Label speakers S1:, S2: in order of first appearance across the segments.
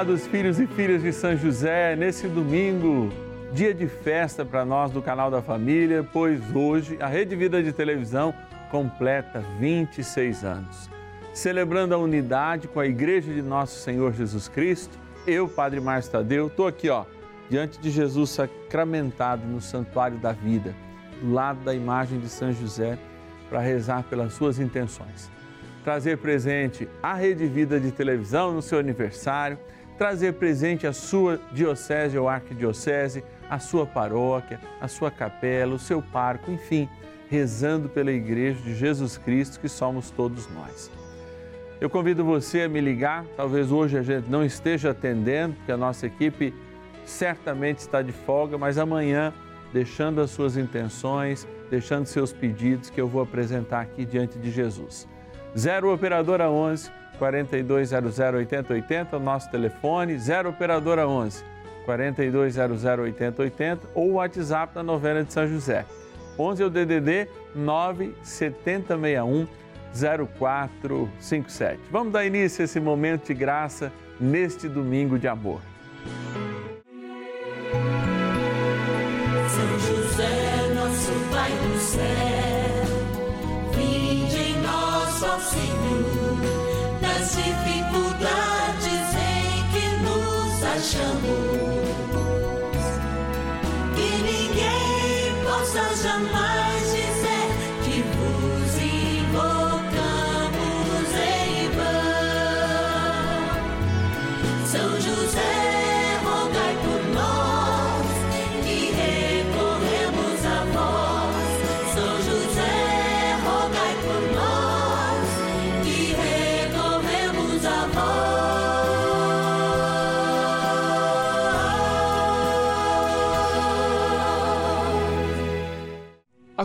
S1: amados filhos e filhas de São José, nesse domingo, dia de festa para nós do canal da família, pois hoje a Rede Vida de Televisão completa 26 anos. Celebrando a unidade com a Igreja de Nosso Senhor Jesus Cristo, eu, Padre Márcio Tadeu, estou aqui, ó, diante de Jesus sacramentado no Santuário da Vida, do lado da imagem de São José, para rezar pelas suas intenções trazer presente a Rede Vida de televisão no seu aniversário, trazer presente a sua diocese ou arquidiocese, a sua paróquia, a sua capela, o seu parco, enfim, rezando pela Igreja de Jesus Cristo, que somos todos nós. Eu convido você a me ligar, talvez hoje a gente não esteja atendendo, porque a nossa equipe certamente está de folga, mas amanhã, deixando as suas intenções, deixando seus pedidos, que eu vou apresentar aqui diante de Jesus. 0 Operadora 11 4200 8080, nosso telefone, 0 Operadora 11 4200 8080 ou o WhatsApp da novena de São José. 11 é o DDD 97061 0457. Vamos dar início a esse momento de graça neste domingo de amor.
S2: São José, nosso Pai do céu Senhor, jamais dizer que vos invocamos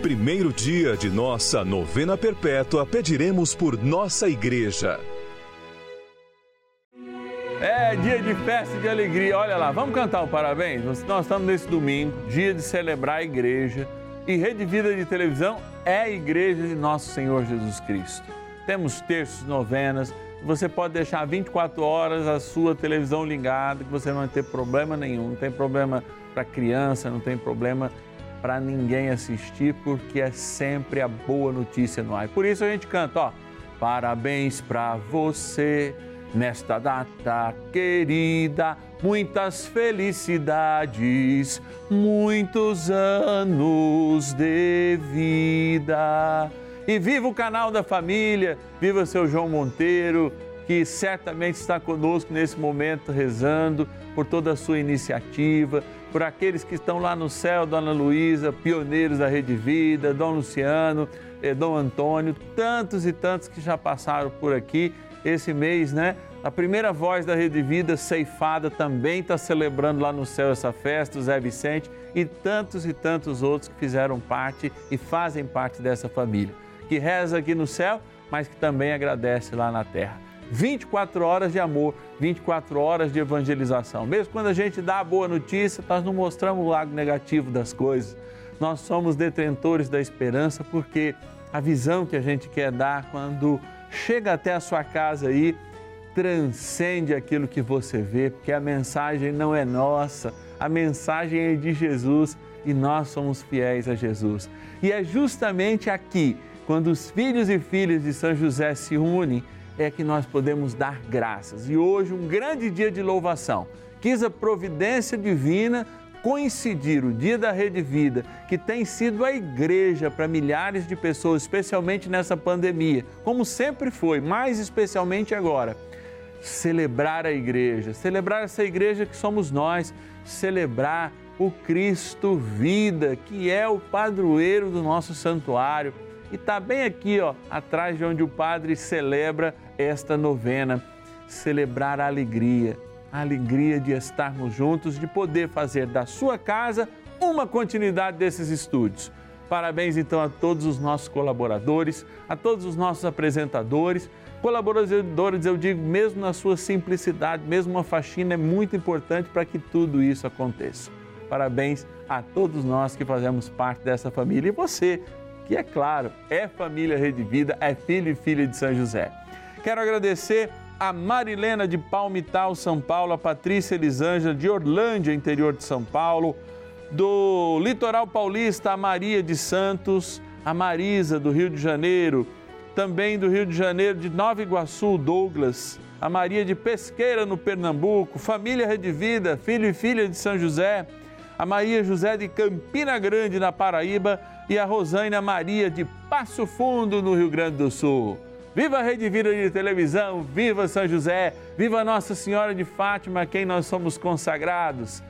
S3: primeiro dia de nossa novena perpétua, pediremos por nossa igreja.
S1: É dia de festa e de alegria. Olha lá, vamos cantar o parabéns? Nós estamos nesse domingo, dia de celebrar a igreja. E Rede Vida de Televisão é a igreja de nosso Senhor Jesus Cristo. Temos terços, novenas. Você pode deixar 24 horas a sua televisão ligada, que você não vai ter problema nenhum. Não tem problema para criança, não tem problema para ninguém assistir, porque é sempre a boa notícia no ar. Por isso a gente canta, ó, parabéns para você nesta data querida, muitas felicidades, muitos anos de vida. E viva o canal da família, viva seu João Monteiro, que certamente está conosco nesse momento rezando por toda a sua iniciativa por aqueles que estão lá no céu, Dona Luísa, pioneiros da Rede Vida, Dom Luciano, eh, Dom Antônio, tantos e tantos que já passaram por aqui esse mês, né? A primeira voz da Rede Vida, ceifada, também está celebrando lá no céu essa festa, o Zé Vicente e tantos e tantos outros que fizeram parte e fazem parte dessa família, que reza aqui no céu, mas que também agradece lá na terra. 24 horas de amor, 24 horas de evangelização. Mesmo quando a gente dá a boa notícia, nós não mostramos o lado negativo das coisas. Nós somos detentores da esperança porque a visão que a gente quer dar quando chega até a sua casa aí transcende aquilo que você vê, porque a mensagem não é nossa, a mensagem é de Jesus e nós somos fiéis a Jesus. E é justamente aqui, quando os filhos e filhas de São José se unem, é que nós podemos dar graças. E hoje, um grande dia de louvação. Quis a providência divina coincidir o dia da Rede Vida, que tem sido a igreja para milhares de pessoas, especialmente nessa pandemia, como sempre foi, mais especialmente agora. Celebrar a igreja, celebrar essa igreja que somos nós, celebrar o Cristo vida, que é o padroeiro do nosso santuário. E está bem aqui, ó, atrás de onde o padre celebra esta novena. Celebrar a alegria, a alegria de estarmos juntos, de poder fazer da sua casa uma continuidade desses estudos. Parabéns então a todos os nossos colaboradores, a todos os nossos apresentadores. Colaboradores, eu digo, mesmo na sua simplicidade, mesmo uma faxina é muito importante para que tudo isso aconteça. Parabéns a todos nós que fazemos parte dessa família e você, que é claro, é família Rede Vida, é filho e filha de São José. Quero agradecer a Marilena de Palmital, São Paulo, a Patrícia Elisângela de Orlândia, interior de São Paulo, do Litoral Paulista, a Maria de Santos, a Marisa do Rio de Janeiro, também do Rio de Janeiro, de Nova Iguaçu, Douglas, a Maria de Pesqueira, no Pernambuco, família Rede Vida, filho e filha de São José, a Maria José de Campina Grande, na Paraíba, e a Rosânia Maria de Passo Fundo, no Rio Grande do Sul. Viva a Rede Vida de Televisão, viva São José, viva Nossa Senhora de Fátima, a quem nós somos consagrados.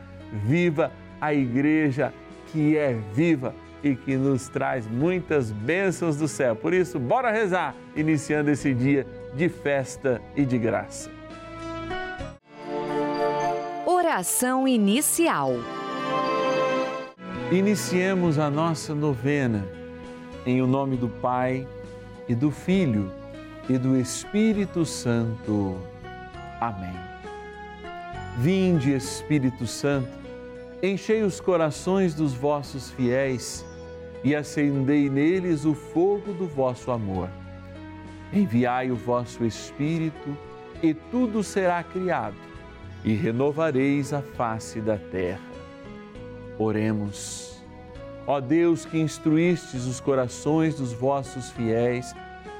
S1: Viva a Igreja que é viva e que nos traz muitas bênçãos do céu. Por isso, bora rezar, iniciando esse dia de festa e de graça.
S4: Oração inicial.
S1: Iniciemos a nossa novena em o nome do Pai e do Filho e do Espírito Santo. Amém. Vinde, Espírito Santo, enchei os corações dos vossos fiéis e acendei neles o fogo do vosso amor. Enviai o vosso Espírito e tudo será criado e renovareis a face da terra. Oremos. Ó Deus que instruístes os corações dos vossos fiéis,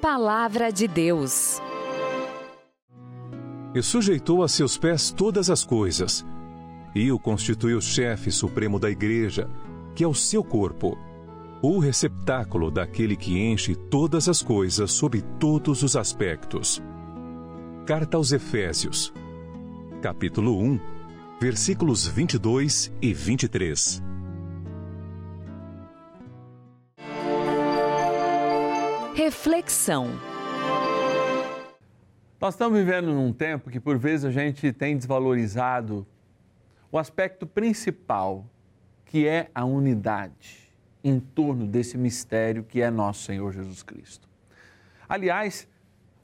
S4: Palavra de Deus.
S3: E sujeitou a seus pés todas as coisas, e o constituiu chefe supremo da igreja, que é o seu corpo, o receptáculo daquele que enche todas as coisas sob todos os aspectos. Carta aos Efésios, capítulo 1, versículos 22 e 23.
S4: Reflexão.
S1: Nós estamos vivendo num tempo que por vezes a gente tem desvalorizado o aspecto principal, que é a unidade em torno desse mistério que é nosso Senhor Jesus Cristo. Aliás,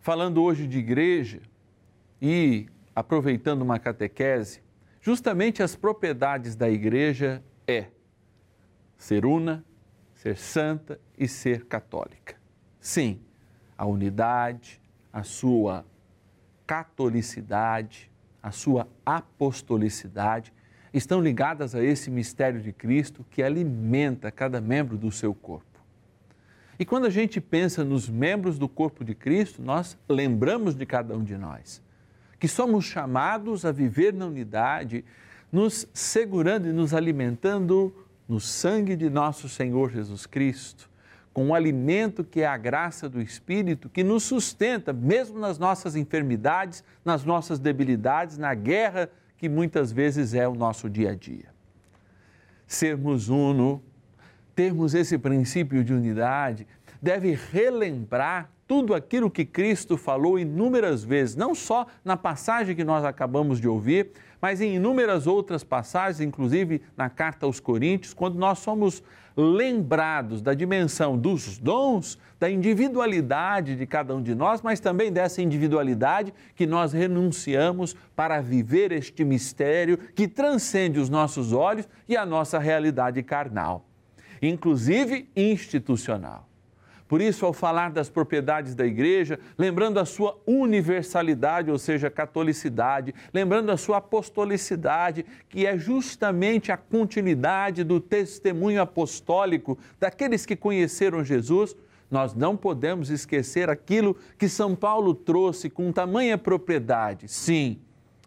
S1: falando hoje de igreja e aproveitando uma catequese, justamente as propriedades da igreja é ser una, ser santa e ser católica. Sim, a unidade, a sua catolicidade, a sua apostolicidade estão ligadas a esse mistério de Cristo que alimenta cada membro do seu corpo. E quando a gente pensa nos membros do corpo de Cristo, nós lembramos de cada um de nós, que somos chamados a viver na unidade, nos segurando e nos alimentando no sangue de nosso Senhor Jesus Cristo, com o alimento que é a graça do Espírito, que nos sustenta, mesmo nas nossas enfermidades, nas nossas debilidades, na guerra que muitas vezes é o nosso dia a dia. Sermos uno termos esse princípio de unidade, deve relembrar tudo aquilo que Cristo falou inúmeras vezes, não só na passagem que nós acabamos de ouvir, mas em inúmeras outras passagens, inclusive na carta aos Coríntios, quando nós somos lembrados da dimensão dos dons, da individualidade de cada um de nós, mas também dessa individualidade que nós renunciamos para viver este mistério que transcende os nossos olhos e a nossa realidade carnal inclusive institucional. Por isso, ao falar das propriedades da igreja, lembrando a sua universalidade, ou seja, catolicidade, lembrando a sua apostolicidade, que é justamente a continuidade do testemunho apostólico daqueles que conheceram Jesus, nós não podemos esquecer aquilo que São Paulo trouxe com tamanha propriedade. Sim,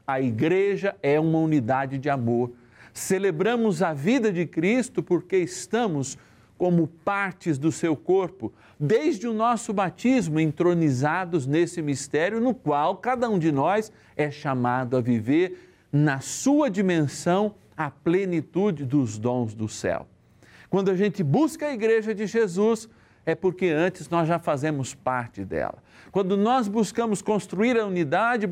S1: a igreja é uma unidade de amor Celebramos a vida de Cristo porque estamos como partes do seu corpo, desde o nosso batismo, entronizados nesse mistério no qual cada um de nós é chamado a viver na sua dimensão a plenitude dos dons do céu. Quando a gente busca a igreja de Jesus, é porque antes nós já fazemos parte dela. Quando nós buscamos construir a unidade,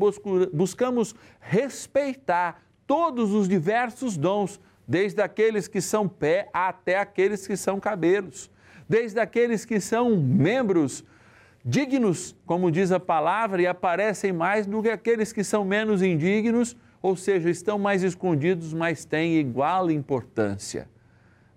S1: buscamos respeitar todos os diversos dons, desde aqueles que são pé até aqueles que são cabelos, desde aqueles que são membros dignos, como diz a palavra, e aparecem mais do que aqueles que são menos indignos, ou seja, estão mais escondidos, mas têm igual importância.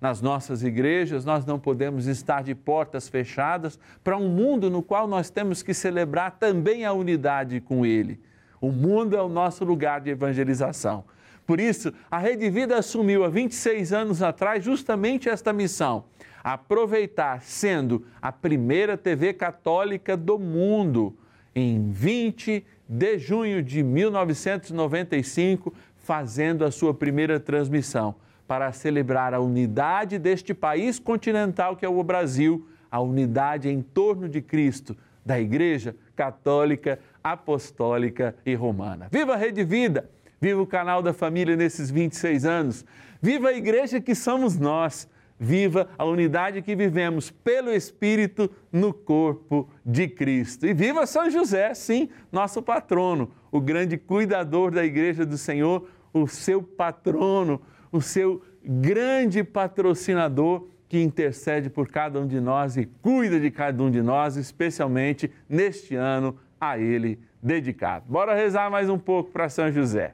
S1: Nas nossas igrejas, nós não podemos estar de portas fechadas para um mundo no qual nós temos que celebrar também a unidade com Ele. O mundo é o nosso lugar de evangelização. Por isso, a Rede Vida assumiu há 26 anos atrás justamente esta missão: aproveitar, sendo a primeira TV católica do mundo, em 20 de junho de 1995, fazendo a sua primeira transmissão para celebrar a unidade deste país continental que é o Brasil, a unidade em torno de Cristo, da Igreja Católica, Apostólica e Romana. Viva a Rede Vida! Viva o canal da família nesses 26 anos. Viva a igreja que somos nós. Viva a unidade que vivemos pelo Espírito no corpo de Cristo. E viva São José, sim, nosso patrono, o grande cuidador da igreja do Senhor, o seu patrono, o seu grande patrocinador que intercede por cada um de nós e cuida de cada um de nós, especialmente neste ano a ele dedicado. Bora rezar mais um pouco para São José.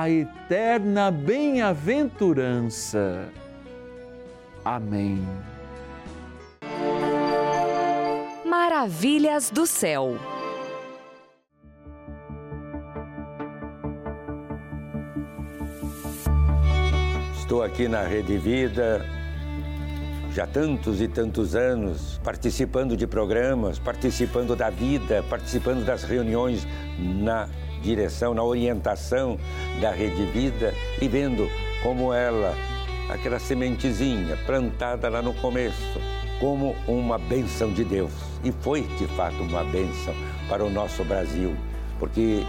S1: a eterna bem-aventurança. Amém.
S4: Maravilhas do céu.
S5: Estou aqui na Rede Vida já tantos e tantos anos, participando de programas, participando da vida, participando das reuniões na direção, na orientação da Rede Vida e vendo como ela, aquela sementezinha plantada lá no começo, como uma bênção de Deus. E foi de fato uma bênção para o nosso Brasil, porque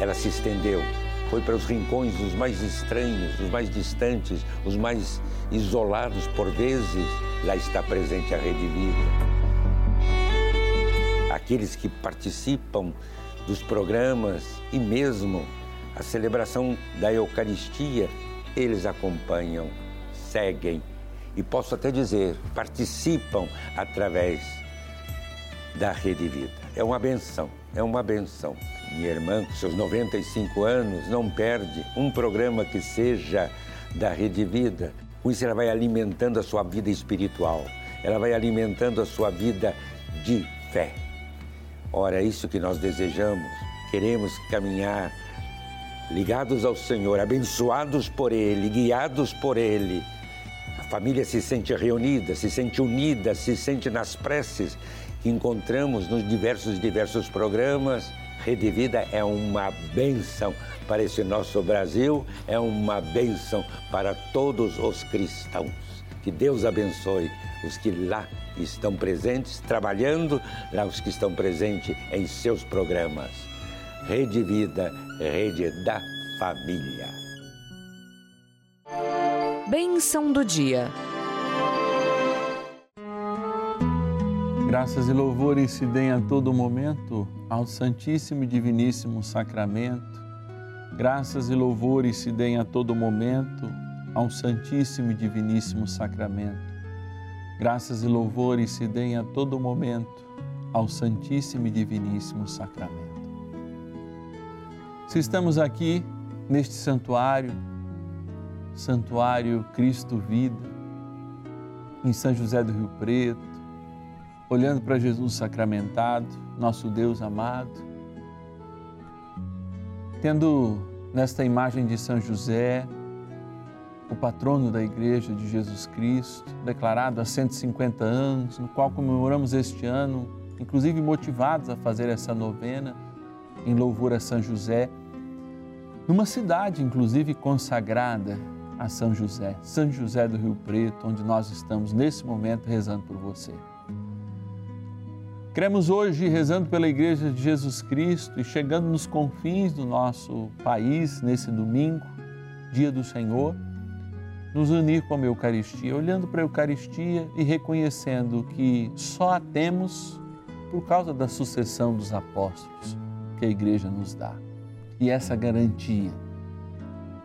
S5: ela se estendeu foi para os rincões os mais estranhos, os mais distantes, os mais isolados por vezes. Lá está presente a Rede Vida. Aqueles que participam dos programas e mesmo a celebração da Eucaristia, eles acompanham, seguem e posso até dizer, participam através da Rede Vida. É uma benção, é uma benção. Minha irmã, com seus 95 anos, não perde um programa que seja da Rede Vida. Com isso, ela vai alimentando a sua vida espiritual, ela vai alimentando a sua vida de fé. Ora, é isso que nós desejamos. Queremos caminhar ligados ao Senhor, abençoados por Ele, guiados por Ele. A família se sente reunida, se sente unida, se sente nas preces que encontramos nos diversos diversos programas Rede Vida é uma bênção para esse nosso Brasil, é uma bênção para todos os cristãos. Que Deus abençoe os que lá estão presentes, trabalhando, lá os que estão presentes em seus programas. Rede Vida, rede da família.
S4: Bênção do dia.
S1: Graças e louvores se deem a todo momento ao Santíssimo e Diviníssimo Sacramento. Graças e louvores se deem a todo momento ao Santíssimo e Diviníssimo Sacramento. Graças e louvores se deem a todo momento ao Santíssimo e Diviníssimo Sacramento. Se estamos aqui neste santuário, Santuário Cristo Vida, em São José do Rio Preto, olhando para Jesus sacramentado, nosso Deus amado, tendo nesta imagem de São José, o patrono da Igreja de Jesus Cristo, declarado há 150 anos, no qual comemoramos este ano, inclusive motivados a fazer essa novena em louvor a São José, numa cidade, inclusive, consagrada a São José, São José do Rio Preto, onde nós estamos nesse momento rezando por você. Cremos hoje, rezando pela Igreja de Jesus Cristo e chegando nos confins do nosso país nesse domingo, dia do Senhor, nos unir com a Eucaristia, olhando para a Eucaristia e reconhecendo que só a temos por causa da sucessão dos apóstolos que a Igreja nos dá. E essa garantia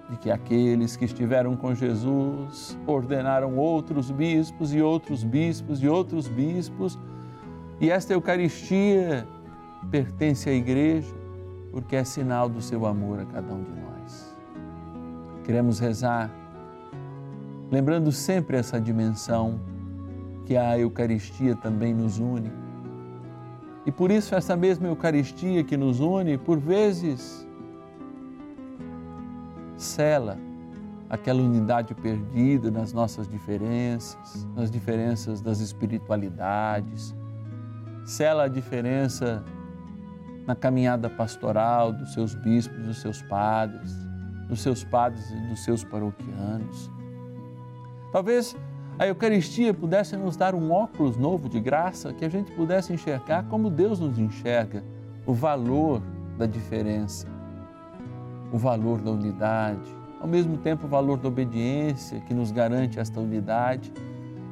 S1: de que aqueles que estiveram com Jesus ordenaram outros bispos e outros bispos e outros bispos e esta Eucaristia pertence à Igreja porque é sinal do seu amor a cada um de nós. Queremos rezar, lembrando sempre essa dimensão que a Eucaristia também nos une. E por isso, essa mesma Eucaristia que nos une, por vezes, cela aquela unidade perdida nas nossas diferenças, nas diferenças das espiritualidades, sela a diferença na caminhada pastoral dos seus bispos, dos seus padres, dos seus padres e dos seus paroquianos. Talvez a Eucaristia pudesse nos dar um óculos novo de graça que a gente pudesse enxergar como Deus nos enxerga, o valor da diferença, o valor da unidade, ao mesmo tempo o valor da obediência que nos garante esta unidade,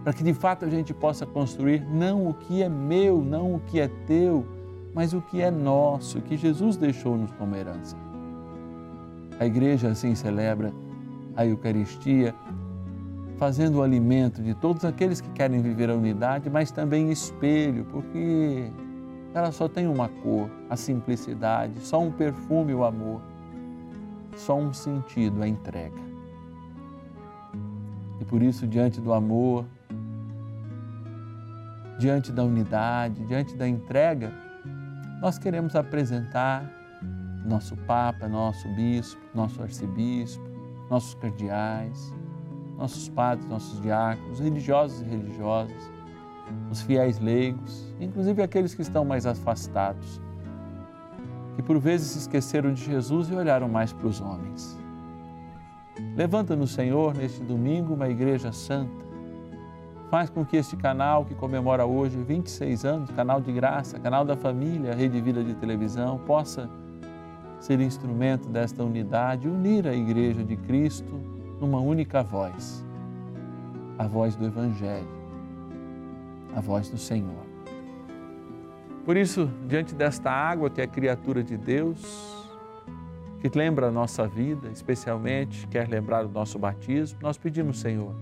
S1: para que de fato a gente possa construir não o que é meu, não o que é teu, mas o que é nosso, que Jesus deixou-nos como herança. A igreja assim celebra a Eucaristia, fazendo o alimento de todos aqueles que querem viver a unidade, mas também espelho, porque ela só tem uma cor, a simplicidade, só um perfume, o amor, só um sentido, a entrega. E por isso, diante do amor, diante da unidade, diante da entrega, nós queremos apresentar nosso Papa, nosso Bispo, nosso Arcebispo, nossos cardeais, nossos padres, nossos diáconos, religiosos e religiosas, os fiéis leigos, inclusive aqueles que estão mais afastados, que por vezes se esqueceram de Jesus e olharam mais para os homens. Levanta-nos, Senhor, neste domingo, uma igreja santa Faz com que este canal que comemora hoje 26 anos, canal de graça, canal da família, Rede Vida de Televisão, possa ser instrumento desta unidade, unir a Igreja de Cristo numa única voz, a voz do Evangelho, a voz do Senhor. Por isso, diante desta água que é criatura de Deus, que lembra a nossa vida, especialmente quer lembrar o nosso batismo, nós pedimos, Senhor,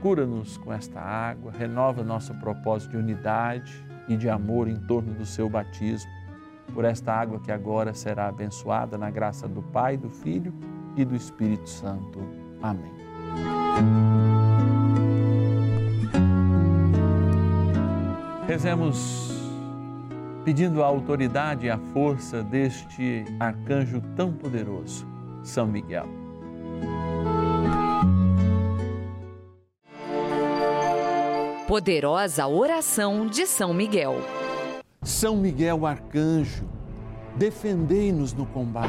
S1: Cura-nos com esta água, renova nosso propósito de unidade e de amor em torno do seu batismo, por esta água que agora será abençoada na graça do Pai, do Filho e do Espírito Santo. Amém. Rezemos pedindo a autoridade e a força deste arcanjo tão poderoso, São Miguel.
S4: Poderosa oração de São Miguel.
S1: São Miguel Arcanjo, defendei-nos no combate.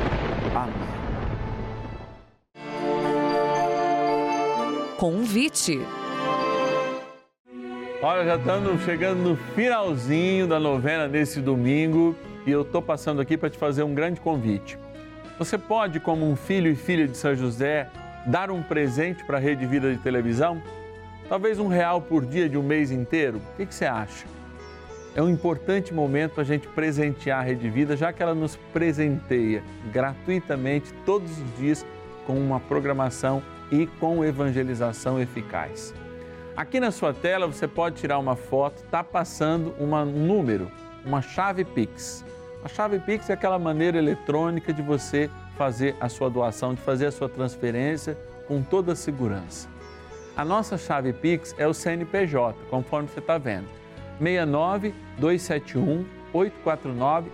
S4: Convite.
S1: Olha, já estamos chegando no finalzinho da novena nesse domingo e eu estou passando aqui para te fazer um grande convite. Você pode, como um filho e filha de São José, dar um presente para a Rede Vida de televisão? Talvez um real por dia de um mês inteiro? O que, que você acha? É um importante momento para a gente presentear a Rede Vida, já que ela nos presenteia gratuitamente todos os dias com uma programação e com evangelização eficaz. Aqui na sua tela você pode tirar uma foto, está passando uma, um número, uma chave Pix. A chave Pix é aquela maneira eletrônica de você fazer a sua doação, de fazer a sua transferência com toda a segurança. A nossa chave Pix é o CNPJ, conforme você está vendo. 69 271 849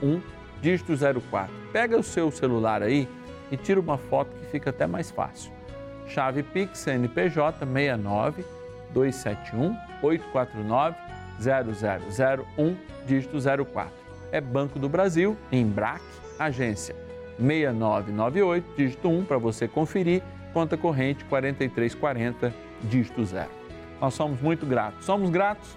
S1: 0001 dígito 04. Pega o seu celular aí e tira uma foto que fica até mais fácil. Chave Pix CNPJ 69 271 849 0001 dígito 04. É Banco do Brasil, Embrac agência 6998, dígito 1, para você conferir, conta corrente 4340, dígito 0. Nós somos muito gratos. Somos gratos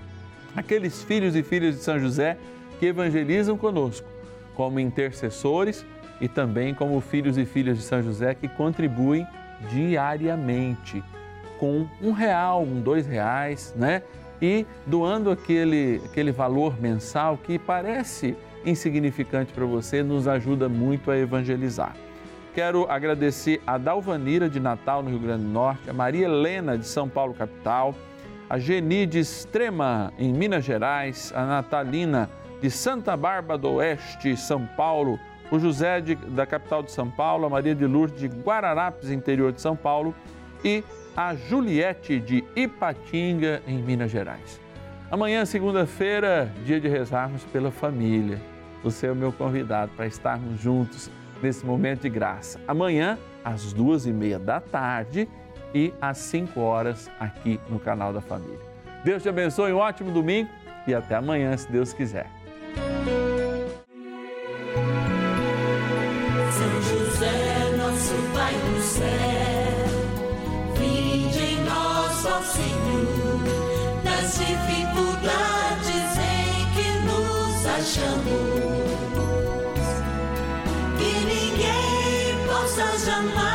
S1: àqueles filhos e filhas de São José que evangelizam conosco, como intercessores e também como filhos e filhas de São José que contribuem diariamente com um real, um dois reais, né? E doando aquele, aquele valor mensal que parece insignificante para você, nos ajuda muito a evangelizar. Quero agradecer a Dalvanira de Natal, no Rio Grande do Norte, a Maria Helena de São Paulo, capital, a Geni de Extrema, em Minas Gerais, a Natalina de Santa Bárbara do Oeste, São Paulo, o José de, da capital de São Paulo, a Maria de Lourdes de Guararapes, interior de São Paulo, e a Juliette de Ipatinga, em Minas Gerais. Amanhã, segunda-feira, dia de rezarmos pela família. Você é o meu convidado para estarmos juntos nesse momento de graça. Amanhã, às duas e meia da tarde e às cinco horas aqui no canal da Família. Deus te abençoe, um ótimo domingo e até amanhã, se Deus quiser.
S2: São José, nosso Pai do céu, vinde em nós, ó Senhor, nas dificuldades em que nos achamos. Que ninguém possa jamais